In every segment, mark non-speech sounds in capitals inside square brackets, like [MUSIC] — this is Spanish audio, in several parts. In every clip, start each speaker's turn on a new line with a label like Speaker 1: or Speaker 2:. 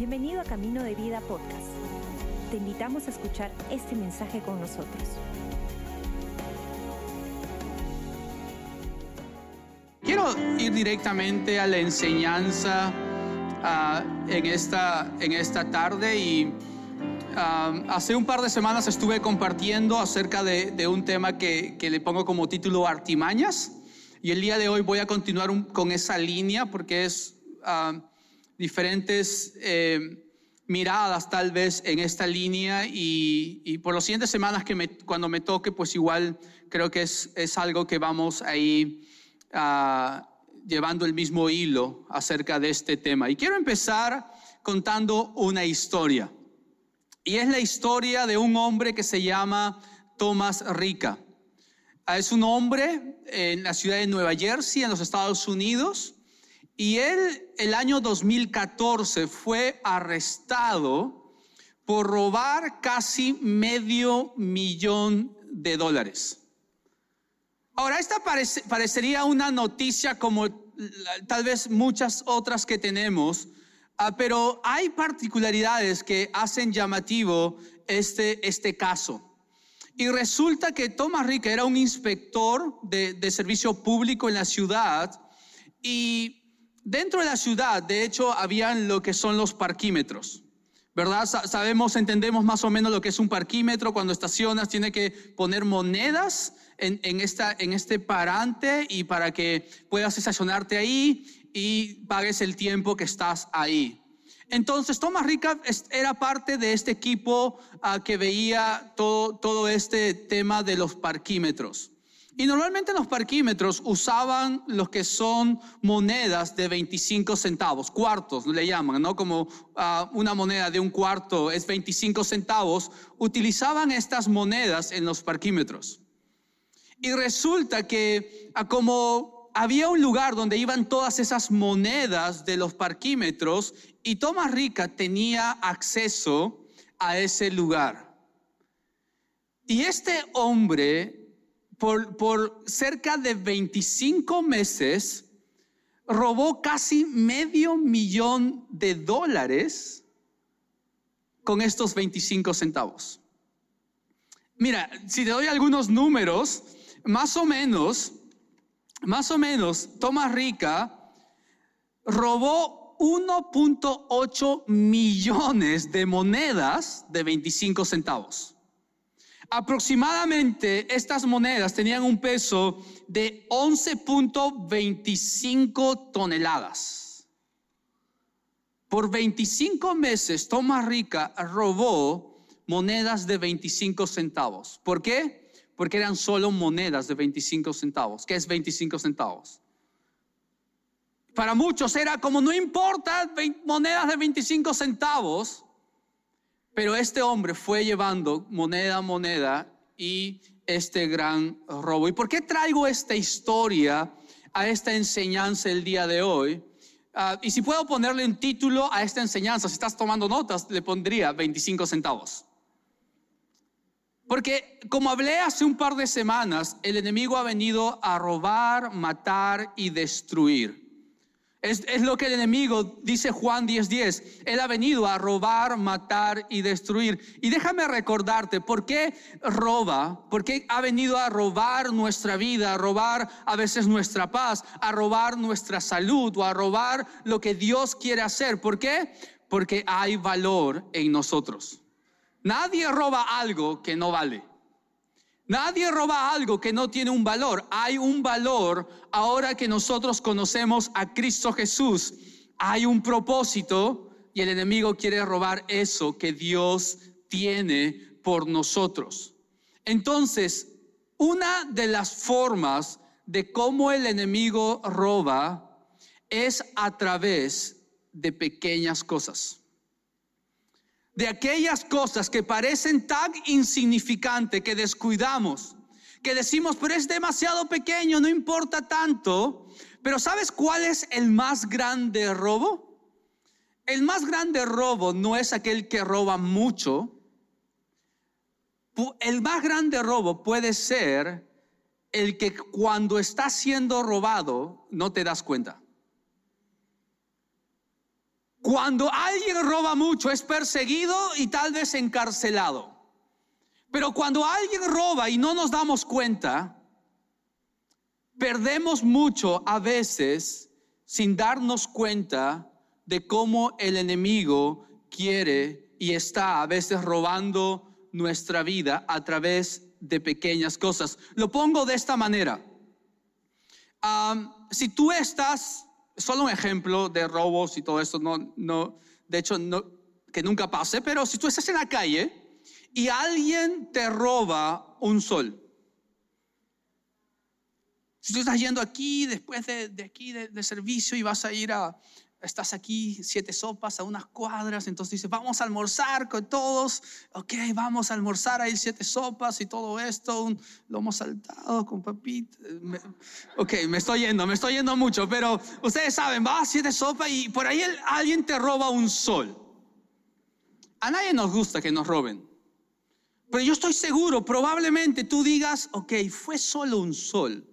Speaker 1: Bienvenido a Camino de Vida Podcast. Te invitamos a escuchar este mensaje con nosotros.
Speaker 2: Quiero ir directamente a la enseñanza ah, en, esta, en esta tarde y ah, hace un par de semanas estuve compartiendo acerca de, un tema que, que, le pongo como título Artimañas y el día de hoy voy a continuar con esa línea porque es uh, diferentes eh, miradas tal vez en esta línea y, y, por las siguientes semanas que me, cuando me toque pues igual creo que es, es algo que vamos ahí uh, llevando el mismo hilo acerca de este tema. Y quiero empezar contando una historia. Y es la historia de un hombre que se llama Thomas Rica. Ah, es un hombre en la ciudad de Nueva Jersey, en los Estados Unidos, y él el año 2014 fue arrestado por robar casi medio millón de dólares. Ahora, esta parece, parecería una noticia como tal vez muchas otras que tenemos, uh, pero hay particularidades que hacen llamativo este, este caso. Y resulta que Thomas Rica era un inspector de, de, servicio público en la ciudad y dentro de la ciudad, de hecho, habían lo que son los parquímetros. ¿Verdad? Sabemos, entendemos más o menos lo que es un parquímetro. Cuando estacionas, tiene que poner monedas en, en, esta, en este parante y para que puedas estacionarte ahí y pagues el tiempo que estás ahí. Entonces, Thomas Rica era parte de este equipo uh, que veía todo, todo este tema de los parquímetros. Y normalmente los parquímetros usaban los que son monedas de 25 centavos, cuartos le llaman, ¿no? Como uh, una moneda de un cuarto es 25 centavos. Utilizaban estas monedas en los parquímetros. Y resulta que uh, como había un lugar donde iban todas esas monedas de los parquímetros y Tomás Rica tenía acceso a ese lugar. Y este hombre por, cerca de 25 meses robó casi medio millón de dólares con estos 25 centavos. Mira, si te doy algunos números, más o menos, más o menos, Tomás Rica robó 1.8 millones de monedas de 25 centavos. Aproximadamente estas monedas tenían un peso de 11.25 toneladas. Por 25 meses, Tomás Rica robó monedas de 25 centavos. ¿Por qué? Porque eran solo monedas de 25 centavos. ¿Qué es 25 centavos? Para muchos era como no importa, monedas de 25 centavos. Pero este hombre fue llevando moneda a moneda y este gran robo. ¿Y por qué traigo esta historia a esta enseñanza el día de hoy? Uh, y si puedo ponerle un título a esta enseñanza, si estás tomando notas, le pondría 25 centavos. Porque como hablé hace un par de semanas, el enemigo ha venido a robar, matar y destruir. Es, lo que el enemigo dice Juan 10:10. 10. Él ha venido a robar, matar y destruir. Y déjame recordarte, ¿por qué roba? ¿Por qué ha venido a robar nuestra vida, a robar a veces nuestra paz, a robar nuestra salud o a robar lo que Dios quiere hacer? ¿Por qué? Porque hay valor en nosotros. Nadie roba algo que no vale. Nadie roba algo que no tiene un valor. Hay un valor ahora que nosotros conocemos a Cristo Jesús. Hay un propósito y el enemigo quiere robar eso que Dios tiene por nosotros. Entonces, una de las formas de cómo el enemigo roba es a través de pequeñas cosas de aquellas cosas que parecen tan insignificantes que descuidamos, que decimos, pero es demasiado pequeño, no importa tanto. Pero ¿sabes cuál es el más grande robo? El más grande robo no es aquel que roba mucho. El más grande robo puede ser el que cuando está siendo robado no te das cuenta. Cuando alguien roba mucho es perseguido y tal vez encarcelado. Pero cuando alguien roba y no nos damos cuenta, perdemos mucho a veces sin darnos cuenta de cómo el enemigo quiere y está a veces robando nuestra vida a través de pequeñas cosas. Lo pongo de esta manera. si tú estás, solo un ejemplo de robos y todo esto, no, no, de hecho, no, que nunca pase, pero si tú estás en la calle y alguien te roba un sol, si tú estás yendo aquí, después de, aquí de, servicio y vas a ir a, estás aquí siete sopas a unas cuadras, entonces dices, vamos a almorzar con todos, ok, vamos a almorzar ahí siete sopas y todo esto, un lomo saltado con papita. ok, me estoy yendo, me estoy yendo mucho, pero ustedes saben, va siete sopas y por ahí alguien te roba un sol. A nadie nos gusta que nos roben. Pero yo estoy seguro, probablemente tú digas, ok, fue solo un sol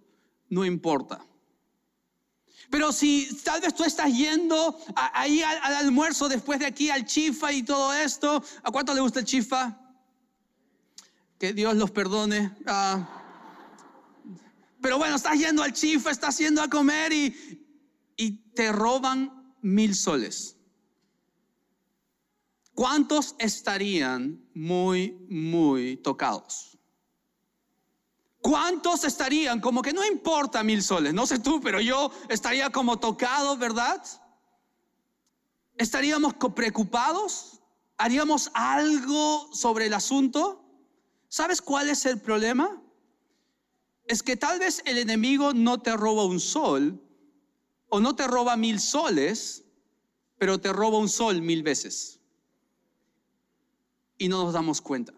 Speaker 2: no importa. Pero si tal vez tú estás yendo ahí al, almuerzo después de aquí al chifa y todo esto, ¿a cuánto le gusta el chifa? Que Dios los perdone. Ah. pero bueno, estás yendo al chifa, estás yendo a comer y, y te roban mil soles. ¿Cuántos estarían muy, muy tocados? ¿Cuántos estarían como que no importa mil soles? No sé tú, pero yo estaría como tocado, ¿verdad? ¿Estaríamos preocupados? ¿Haríamos algo sobre el asunto? ¿Sabes cuál es el problema? Es que tal vez el enemigo no te roba un sol o no te roba mil soles, pero te roba un sol mil veces. Y no nos damos cuenta.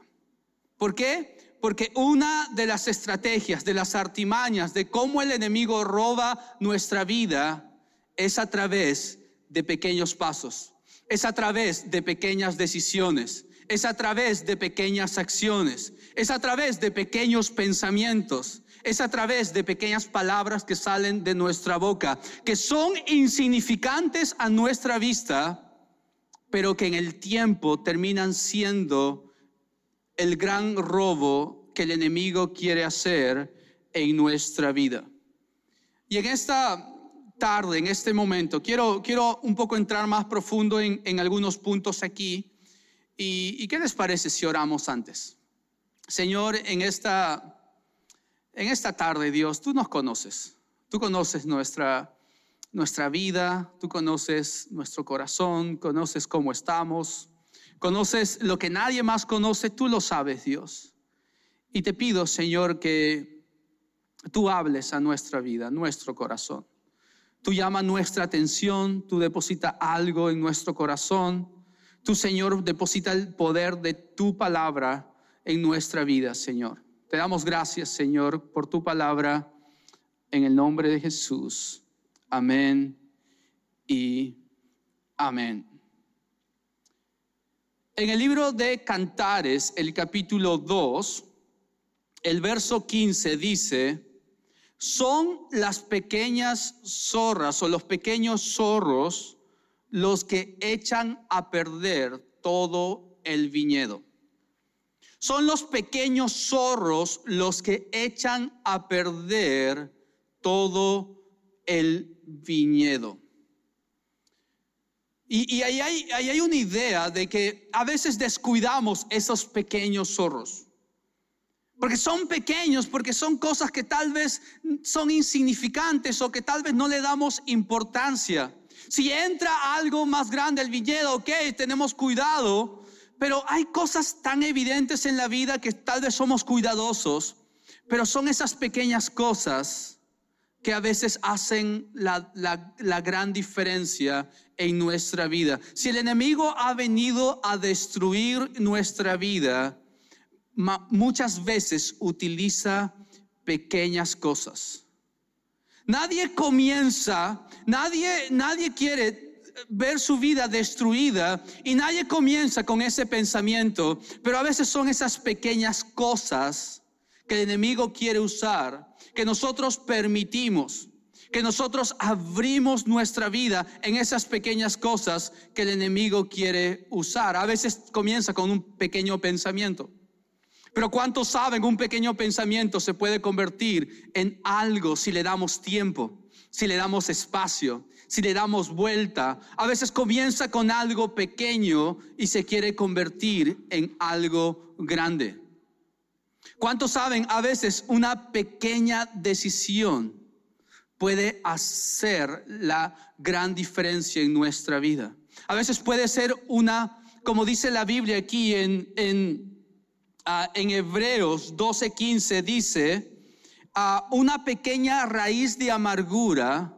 Speaker 2: ¿Por qué? Porque una de las estrategias, de las artimañas, de cómo el enemigo roba nuestra vida es a través de pequeños pasos, es a través de pequeñas decisiones, es a través de pequeñas acciones, es a través de pequeños pensamientos, es a través de pequeñas palabras que salen de nuestra boca, que son insignificantes a nuestra vista, pero que en el tiempo terminan siendo el gran robo que el enemigo quiere hacer en nuestra vida. Y en esta tarde, en este momento, quiero, quiero un poco entrar más profundo en, algunos puntos aquí. ¿Y, qué les parece si oramos antes? Señor, en esta, en esta tarde, Dios, tú nos conoces. Tú conoces nuestra, nuestra vida, tú conoces nuestro corazón, conoces cómo estamos. Conoces lo que nadie más conoce, tú lo sabes, Dios. Y te pido, Señor, que tú hables a nuestra vida, nuestro corazón. Tú llama nuestra atención, tú deposita algo en nuestro corazón. Tú, Señor, deposita el poder de tu palabra en nuestra vida, Señor. Te damos gracias, Señor, por tu palabra en el nombre de Jesús. Amén y amén. En el libro de Cantares, el capítulo 2, el verso 15 dice, son las pequeñas zorras o los pequeños zorros los que echan a perder todo el viñedo. Son los pequeños zorros los que echan a perder todo el viñedo. Y, ahí, hay, ahí hay una idea de que a veces descuidamos esos pequeños zorros. Porque son pequeños, porque son cosas que tal vez son insignificantes o que tal vez no le damos importancia. Si entra algo más grande el viñedo, ok, tenemos cuidado, pero hay cosas tan evidentes en la vida que tal vez somos cuidadosos, pero son esas pequeñas cosas que a veces hacen la, la gran diferencia en nuestra vida. Si el enemigo ha venido a destruir nuestra vida, muchas veces utiliza pequeñas cosas. Nadie comienza, nadie, nadie quiere ver su vida destruida y nadie comienza con ese pensamiento, pero a veces son esas pequeñas cosas que el enemigo quiere usar, que nosotros permitimos que nosotros abrimos nuestra vida en esas pequeñas cosas que el enemigo quiere usar. A veces comienza con un pequeño pensamiento. Pero ¿cuántos saben un pequeño pensamiento se puede convertir en algo si le damos tiempo, si le damos espacio, si le damos vuelta? A veces comienza con algo pequeño y se quiere convertir en algo grande. ¿Cuántos saben a veces una pequeña decisión puede hacer la gran diferencia en nuestra vida? A veces puede ser una, como dice la Biblia aquí en, en Ah, en Hebreos 12:15 dice, ah, una pequeña raíz de amargura,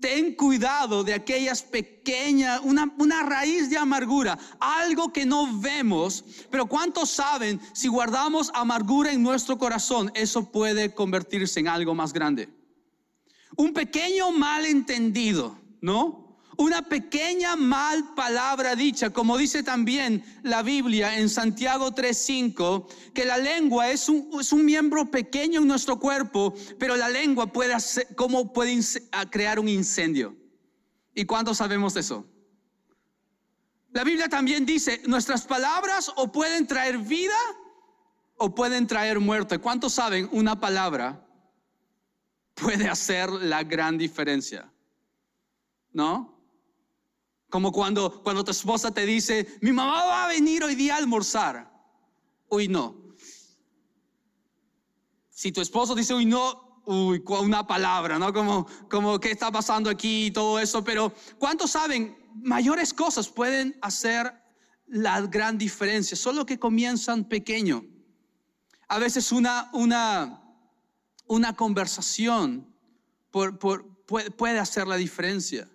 Speaker 2: ten cuidado de aquellas pequeñas, una, una raíz de amargura, algo que no vemos, pero ¿cuántos saben si guardamos amargura en nuestro corazón, eso puede convertirse en algo más grande? Un pequeño malentendido, ¿no? Una pequeña mal palabra dicha, como dice también la Biblia en Santiago 3:5, que la lengua es un, miembro pequeño en nuestro cuerpo, pero la lengua puede hacer, ¿cómo puede crear un incendio? ¿Y cuánto sabemos eso? La Biblia también dice, nuestras palabras o pueden traer vida o pueden traer muerte. ¿Cuántos saben una palabra puede hacer la gran diferencia? ¿No? Como cuando, cuando tu esposa te dice, mi mamá va a venir hoy día a almorzar. Uy, no. Si tu esposo dice, uy, no, uy, una palabra, ¿no? Como, como, ¿qué está pasando aquí y todo eso? Pero, ¿cuántos saben? Mayores cosas pueden hacer la gran diferencia, solo que comienzan pequeño. A veces una, una, una conversación por, puede hacer la diferencia.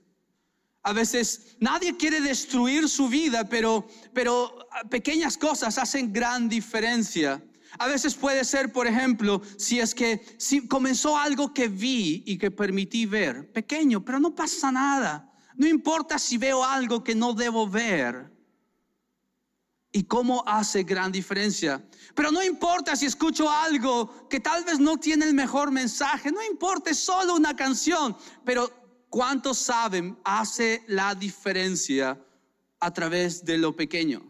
Speaker 2: A veces nadie quiere destruir su vida, pero, pero pequeñas cosas hacen gran diferencia. A veces puede ser, por ejemplo, si es que si comenzó algo que vi y que permití ver, pequeño, pero no pasa nada. No importa si veo algo que no debo ver. Y cómo hace gran diferencia. Pero no importa si escucho algo que tal vez no tiene el mejor mensaje. No importa, es solo una canción. Pero ¿Cuántos saben hace la diferencia a través de lo pequeño?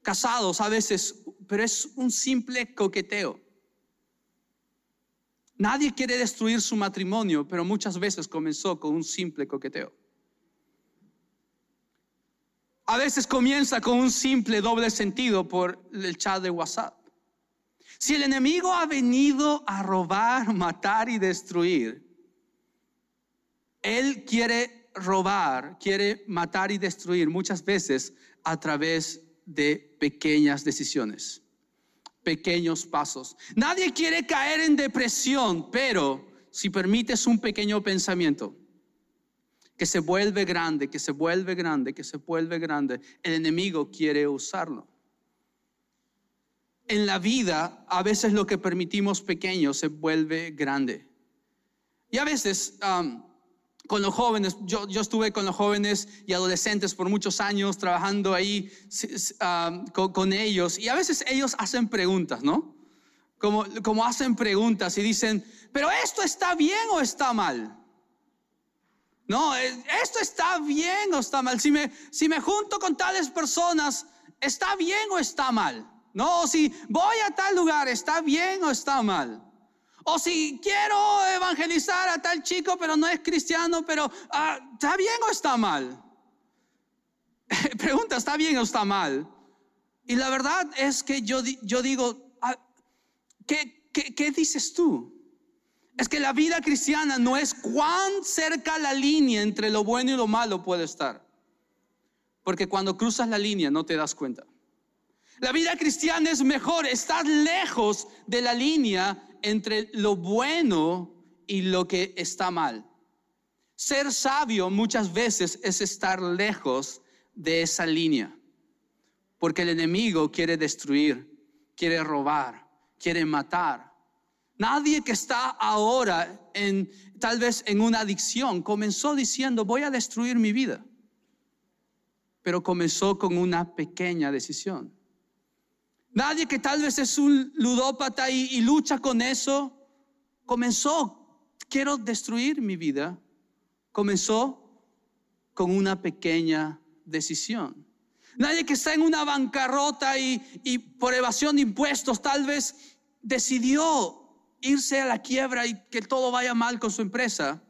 Speaker 2: Casados a veces, pero es un simple coqueteo. Nadie quiere destruir su matrimonio, pero muchas veces comenzó con un simple coqueteo. A veces comienza con un simple doble sentido por el chat de WhatsApp. Si el enemigo ha venido a robar, matar y destruir, él quiere robar, quiere matar y destruir muchas veces a través de pequeñas decisiones, pequeños pasos. Nadie quiere caer en depresión, pero si permites un pequeño pensamiento que se vuelve grande, que se vuelve grande, que se vuelve grande, el enemigo quiere usarlo. En la vida, a veces lo que permitimos pequeño se vuelve grande. Y a veces con los jóvenes, yo, yo, estuve con los jóvenes y adolescentes por muchos años trabajando ahí ah, con, ellos y a veces ellos hacen preguntas, ¿no? Como, como hacen preguntas y dicen, pero esto está bien o está mal? No, eh, esto está bien o está mal. Si me, si me junto con tales personas, ¿está bien o está mal? No, si voy a tal lugar, ¿está bien o está mal? O si quiero evangelizar a tal chico, pero no es cristiano, pero ah, ¿está bien o está mal? [LAUGHS] Pregunta, ¿está bien o está mal? Y la verdad es que yo, yo digo, ah, ¿qué, qué, qué dices tú? Es que la vida cristiana no es cuán cerca la línea entre lo bueno y lo malo puede estar. Porque cuando cruzas la línea no te das cuenta. La vida cristiana es mejor, estás lejos de la línea entre lo bueno y lo que está mal. Ser sabio muchas veces es estar lejos de esa línea, porque el enemigo quiere destruir, quiere robar, quiere matar. Nadie que está ahora en tal vez en una adicción comenzó diciendo, voy a destruir mi vida. Pero comenzó con una pequeña decisión. Nadie que tal vez es un ludópata y, lucha con eso, comenzó quiero destruir mi vida, comenzó con una pequeña decisión. Nadie que está en una bancarrota y, por evasión de impuestos tal vez decidió irse a la quiebra y que todo vaya mal con su empresa,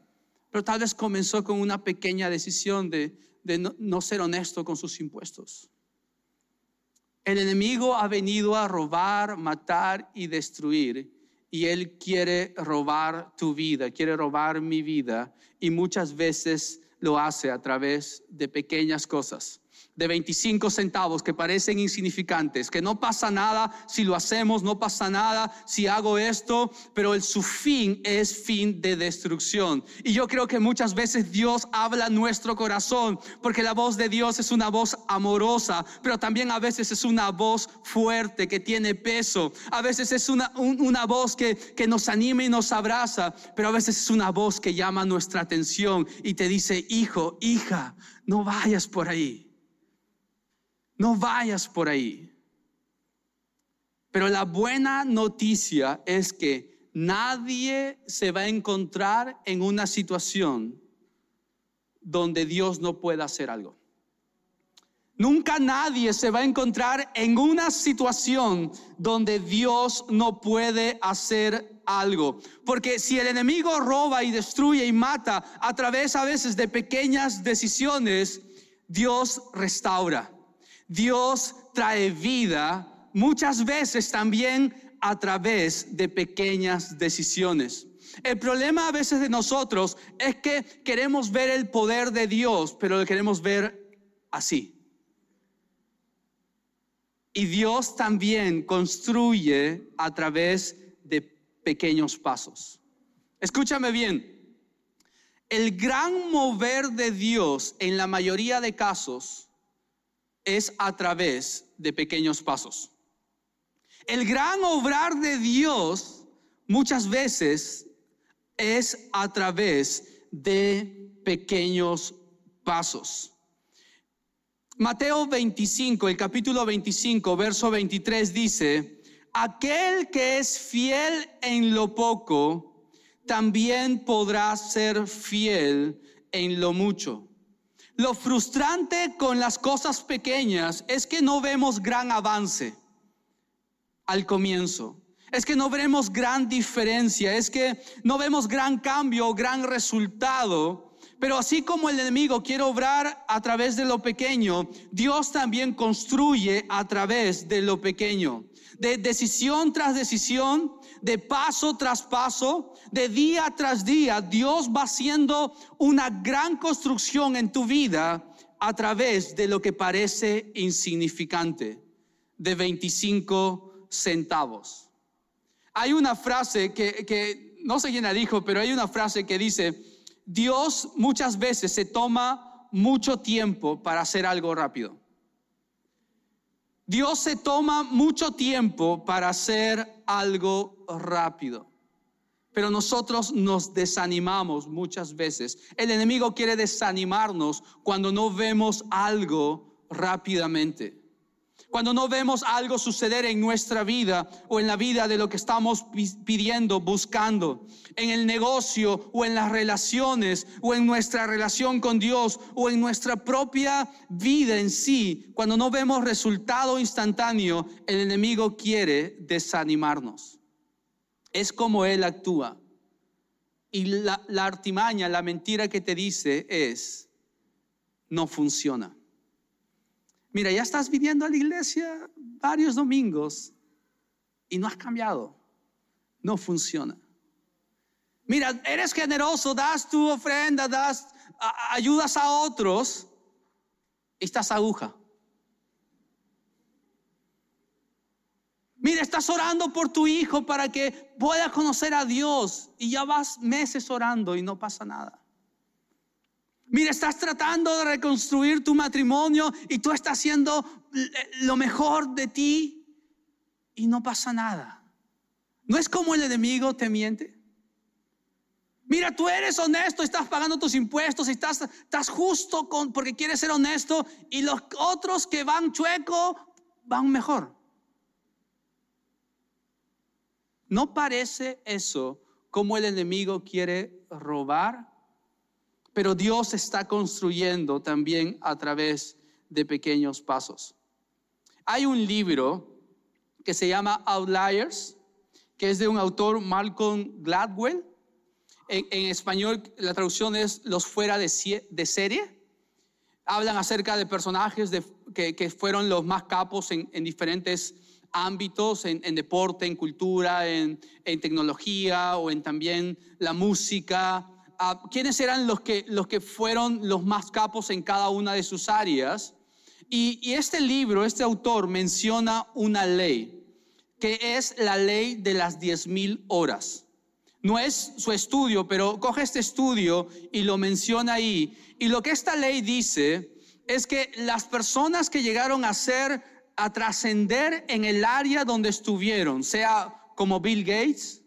Speaker 2: pero tal vez comenzó con una pequeña decisión de, no ser honesto con sus impuestos. El enemigo ha venido a robar, matar y destruir. Y él quiere robar tu vida, quiere robar mi vida. Y muchas veces lo hace a través de pequeñas cosas de 25 centavos que parecen insignificantes, que no pasa nada si lo hacemos, no pasa nada si hago esto, pero el, su fin es fin de destrucción. Y yo creo que muchas veces Dios habla nuestro corazón, porque la voz de Dios es una voz amorosa, pero también a veces es una voz fuerte que tiene peso, a veces es una, una voz que, que nos anima y nos abraza, pero a veces es una voz que llama nuestra atención y te dice, hijo, hija, no vayas por ahí. No vayas por ahí. Pero la buena noticia es que nadie se va a encontrar en una situación donde Dios no pueda hacer algo. Nunca nadie se va a encontrar en una situación donde Dios no puede hacer algo. Porque si el enemigo roba y destruye y mata a través a veces de pequeñas decisiones, Dios restaura. Dios trae vida muchas veces también a través de pequeñas decisiones. El problema a veces de nosotros es que queremos ver el poder de Dios, pero lo queremos ver así. Y Dios también construye a través de pequeños pasos. Escúchame bien, el gran mover de Dios en la mayoría de casos es a través de pequeños pasos. El gran obrar de Dios muchas veces es a través de pequeños pasos. Mateo 25, el capítulo 25, verso 23 dice, aquel que es fiel en lo poco, también podrá ser fiel en lo mucho. Lo frustrante con las cosas pequeñas es que no vemos gran avance al comienzo. Es que no vemos gran diferencia, es que no vemos gran cambio o gran resultado. Pero así como el enemigo quiere obrar a través de lo pequeño, Dios también construye a través de lo pequeño. De decisión tras decisión, de paso tras paso, de día tras día, Dios va haciendo una gran construcción en tu vida a través de lo que parece insignificante, de 25 centavos. Hay una frase que, que no sé quién la dijo, pero hay una frase que dice, Dios muchas veces se toma mucho tiempo para hacer algo rápido. Dios se toma mucho tiempo para hacer algo rápido. Pero nosotros nos desanimamos muchas veces. El enemigo quiere desanimarnos cuando no vemos algo rápidamente. Cuando no vemos algo suceder en nuestra vida o en la vida de lo que estamos pidiendo, buscando, en el negocio o en las relaciones o en nuestra relación con Dios o en nuestra propia vida en sí, cuando no vemos resultado instantáneo, el enemigo quiere desanimarnos. Es como Él actúa. Y la, artimaña, la mentira que te dice es, no funciona. Mira, ya estás viniendo a la iglesia varios domingos y no has cambiado. No funciona. Mira, eres generoso, das tu ofrenda, das, ayudas a otros y estás aguja. Mira, estás orando por tu hijo para que pueda conocer a Dios y ya vas meses orando y no pasa nada. Mira, estás tratando de reconstruir tu matrimonio y tú estás haciendo lo mejor de ti y no pasa nada. ¿No es como el enemigo te miente? Mira, tú eres honesto, estás pagando tus impuestos, estás, estás justo porque quieres ser honesto y los otros que van chueco van mejor. ¿No parece eso como el enemigo quiere robar, pero Dios está construyendo también a través de pequeños pasos. Hay un libro que se llama Outliers, que es de un autor, Malcolm Gladwell. En, español la traducción es Los fuera de, serie. Hablan acerca de personajes que, fueron los más capos en, diferentes ámbitos, en, deporte, en cultura, en, tecnología o en también la música. Ah, ¿Quiénes eran los que, los que fueron los más capos en cada una de sus áreas? Y, este libro, este autor menciona una ley, que es la ley de las diez mil horas. No es su estudio, pero coge este estudio y lo menciona ahí. Y lo que esta ley dice es que las personas que llegaron a ser, a trascender en el área donde estuvieron, sea como Bill Gates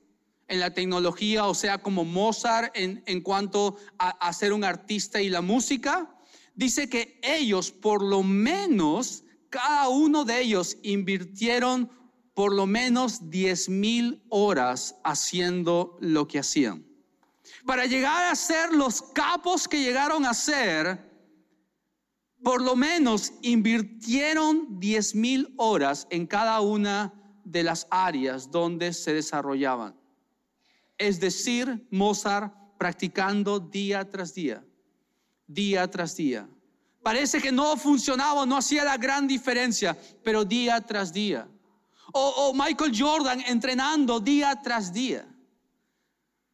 Speaker 2: en la tecnología, o sea como Mozart en, en cuanto a, ser un artista y la música, dice que ellos por lo menos, cada uno de ellos invirtieron por lo menos 10 mil horas haciendo lo que hacían. Para llegar a ser los capos que llegaron a ser, por lo menos invirtieron 10 mil horas en cada una de las áreas donde se desarrollaban. Es decir, Mozart practicando día tras día día tras día. Parece que no funcionaba, no hacía la gran diferencia, pero día tras día. O, Michael Jordan entrenando día tras día.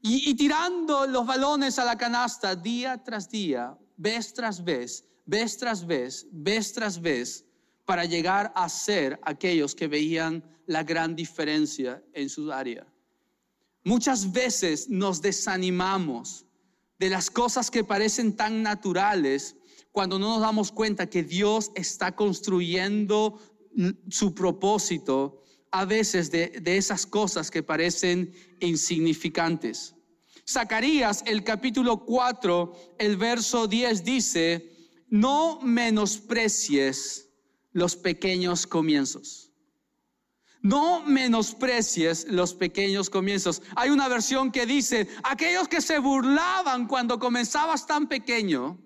Speaker 2: Y, y, tirando los balones a la canasta día tras día, vez tras vez, vez tras vez, vez tras vez, para llegar a ser aquellos que veían la gran diferencia en su área. Muchas veces nos desanimamos de las cosas que parecen tan naturales cuando no nos damos cuenta que Dios está construyendo su propósito a veces de, esas cosas que parecen insignificantes. Zacarías, el capítulo 4, el verso 10 dice, no menosprecies los pequeños comienzos. No menosprecies los pequeños comienzos. Hay una versión que dice, aquellos que se burlaban cuando comenzabas tan pequeño,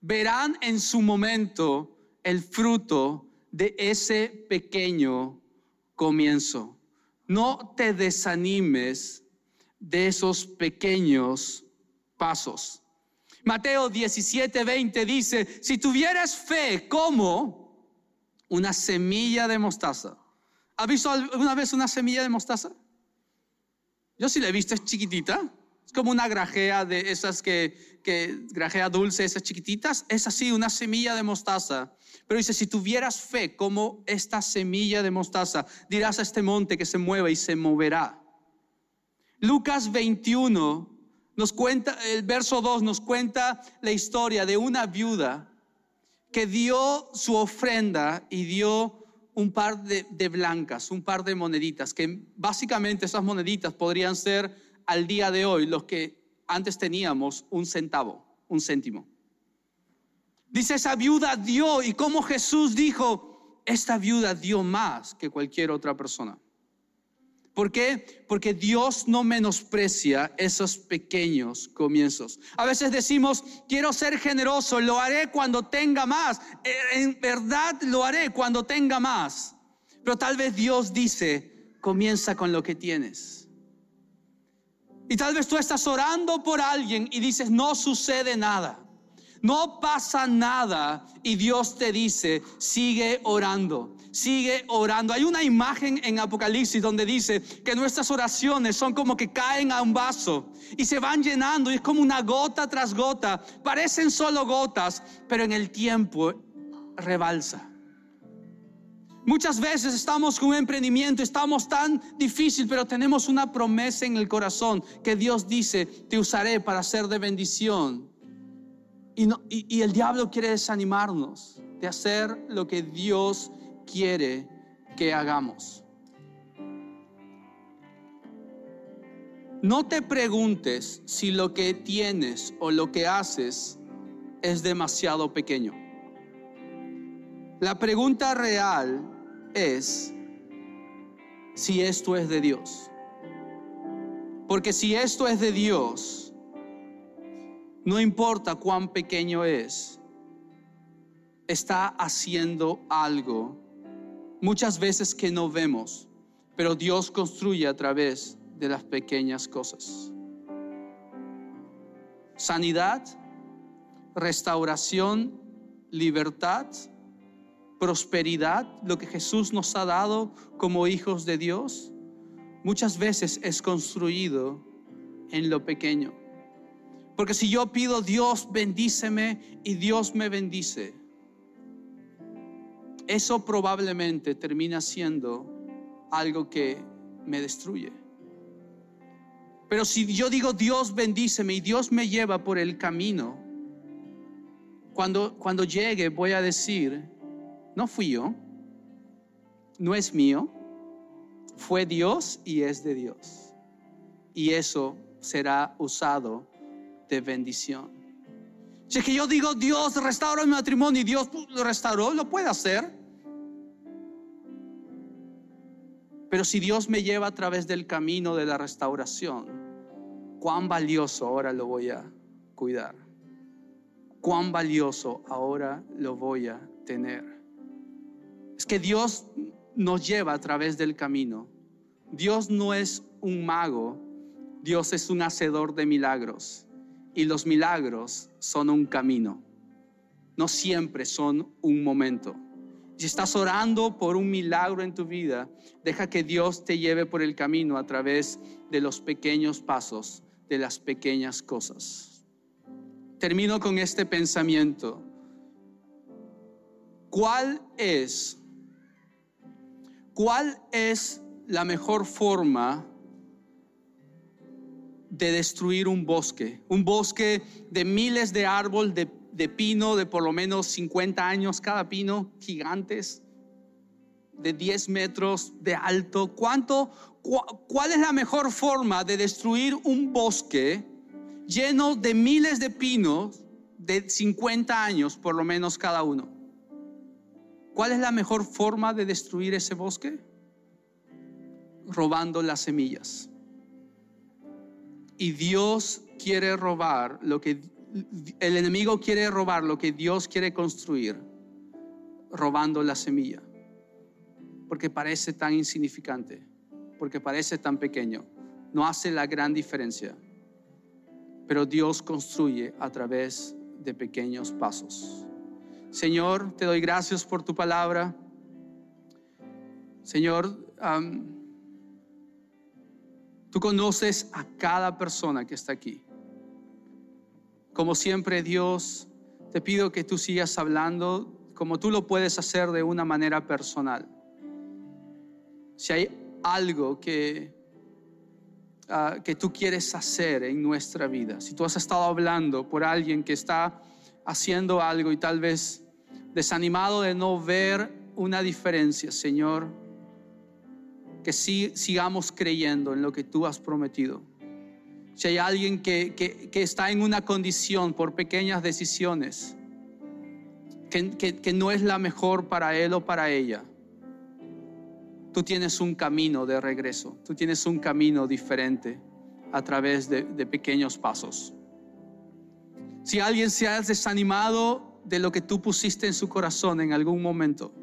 Speaker 2: verán en su momento el fruto de ese pequeño comienzo. No te desanimes de esos pequeños pasos. Mateo 17, 20 dice, si tuvieras fe como una semilla de mostaza, ¿Ha visto alguna vez una semilla de mostaza? Yo sí la he visto, es chiquitita. Es como una grajea de esas que, que grajea dulce, esas chiquititas. Es así, una semilla de mostaza. Pero dice, si tuvieras fe como esta semilla de mostaza, dirás a este monte que se mueva y se moverá. Lucas 21 nos cuenta, el verso 2 nos cuenta la historia de una viuda que dio su ofrenda y dio un par de, blancas, un par de moneditas, que básicamente esas moneditas podrían ser al día de hoy los que antes teníamos un centavo, un céntimo. Dice, esa viuda dio y como Jesús dijo, esta viuda dio más que cualquier otra persona. ¿Por qué? Porque Dios no menosprecia esos pequeños comienzos. A veces decimos, quiero ser generoso, lo haré cuando tenga más. Eh, en verdad lo haré cuando tenga más. Pero tal vez Dios dice, comienza con lo que tienes. Y tal vez tú estás orando por alguien y dices, no sucede nada. No pasa nada y Dios te dice, sigue orando, sigue orando. Hay una imagen en Apocalipsis donde dice que nuestras oraciones son como que caen a un vaso y se van llenando y es como una gota tras gota. Parecen solo gotas, pero en el tiempo rebalsa. Muchas veces estamos con un emprendimiento, estamos tan difícil, pero tenemos una promesa en el corazón que Dios dice, te usaré para ser de bendición y, el diablo quiere desanimarnos de hacer lo que Dios quiere que hagamos. No te preguntes si lo que tienes o lo que haces es demasiado pequeño. La pregunta real es si esto es de Dios. Porque si esto es de Dios, no importa cuán pequeño es, está haciendo algo, muchas veces que no vemos, pero Dios construye a través de las pequeñas cosas. Sanidad, restauración, libertad, prosperidad, lo que Jesús nos ha dado como hijos de Dios, muchas veces es construido en lo pequeño. Porque si yo pido Dios bendíceme y Dios me bendice, eso probablemente termina siendo algo que me destruye. Pero si yo digo Dios bendíceme y Dios me lleva por el camino, cuando, cuando llegue voy a decir, no fui yo, no es mío, fue Dios y es de Dios. Y eso será usado de bendición. Si es que yo digo, Dios restauró mi matrimonio y Dios lo restauró, lo puede hacer. Pero si Dios me lleva a través del camino de la restauración, cuán valioso ahora lo voy a cuidar. Cuán valioso ahora lo voy a tener. Es que Dios nos lleva a través del camino. Dios no es un mago, Dios es un hacedor de milagros y los milagros son un camino, no siempre son un momento. Si estás orando por un milagro en tu vida, deja que Dios te lleve por el camino a través de los pequeños pasos, de las pequeñas cosas. Termino con este pensamiento. ¿Cuál es cuál es la mejor forma de destruir un bosque, un bosque de miles de árboles de, pino de por lo menos 50 años cada pino, gigantes, de 10 metros de alto. ¿Cuánto, ¿Cuál es la mejor forma de destruir un bosque lleno de miles de pinos de 50 años por lo menos cada uno? ¿Cuál es la mejor forma de destruir ese bosque? Robando las semillas. Y Dios quiere robar lo que el enemigo quiere robar lo que Dios quiere construir, robando la semilla. Porque parece tan insignificante, porque parece tan pequeño, no hace la gran diferencia. Pero Dios construye a través de pequeños pasos. Señor, te doy gracias por tu palabra. Señor, Tú conoces a cada persona que está aquí. Como siempre, Dios, te pido que tú sigas hablando como tú lo puedes hacer de una manera personal. Si hay algo que, ah, que tú quieres hacer en nuestra vida, si tú has estado hablando por alguien que está haciendo algo y tal vez desanimado de no ver una diferencia, Señor, que sigamos creyendo en lo que tú has prometido. Si hay alguien que, que, está en una condición por pequeñas decisiones, que, que, no es la mejor para él o para ella, tú tienes un camino de regreso, tú tienes un camino diferente a través de, de pequeños pasos. Si alguien se ha desanimado de lo que tú pusiste en su corazón en algún momento,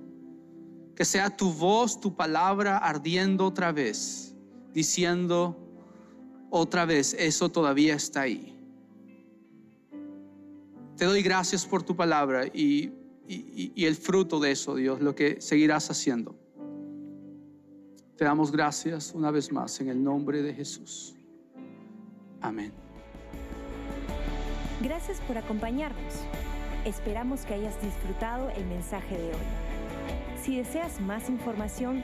Speaker 2: que sea tu voz, tu palabra ardiendo otra vez, diciendo otra vez, eso todavía está ahí. Te doy gracias por tu palabra y, y, el fruto de eso, Dios, lo que seguirás haciendo. Te damos gracias una vez más en el nombre de Jesús. Amén.
Speaker 1: Gracias por acompañarnos. Esperamos que hayas disfrutado el mensaje de hoy. Si deseas más información,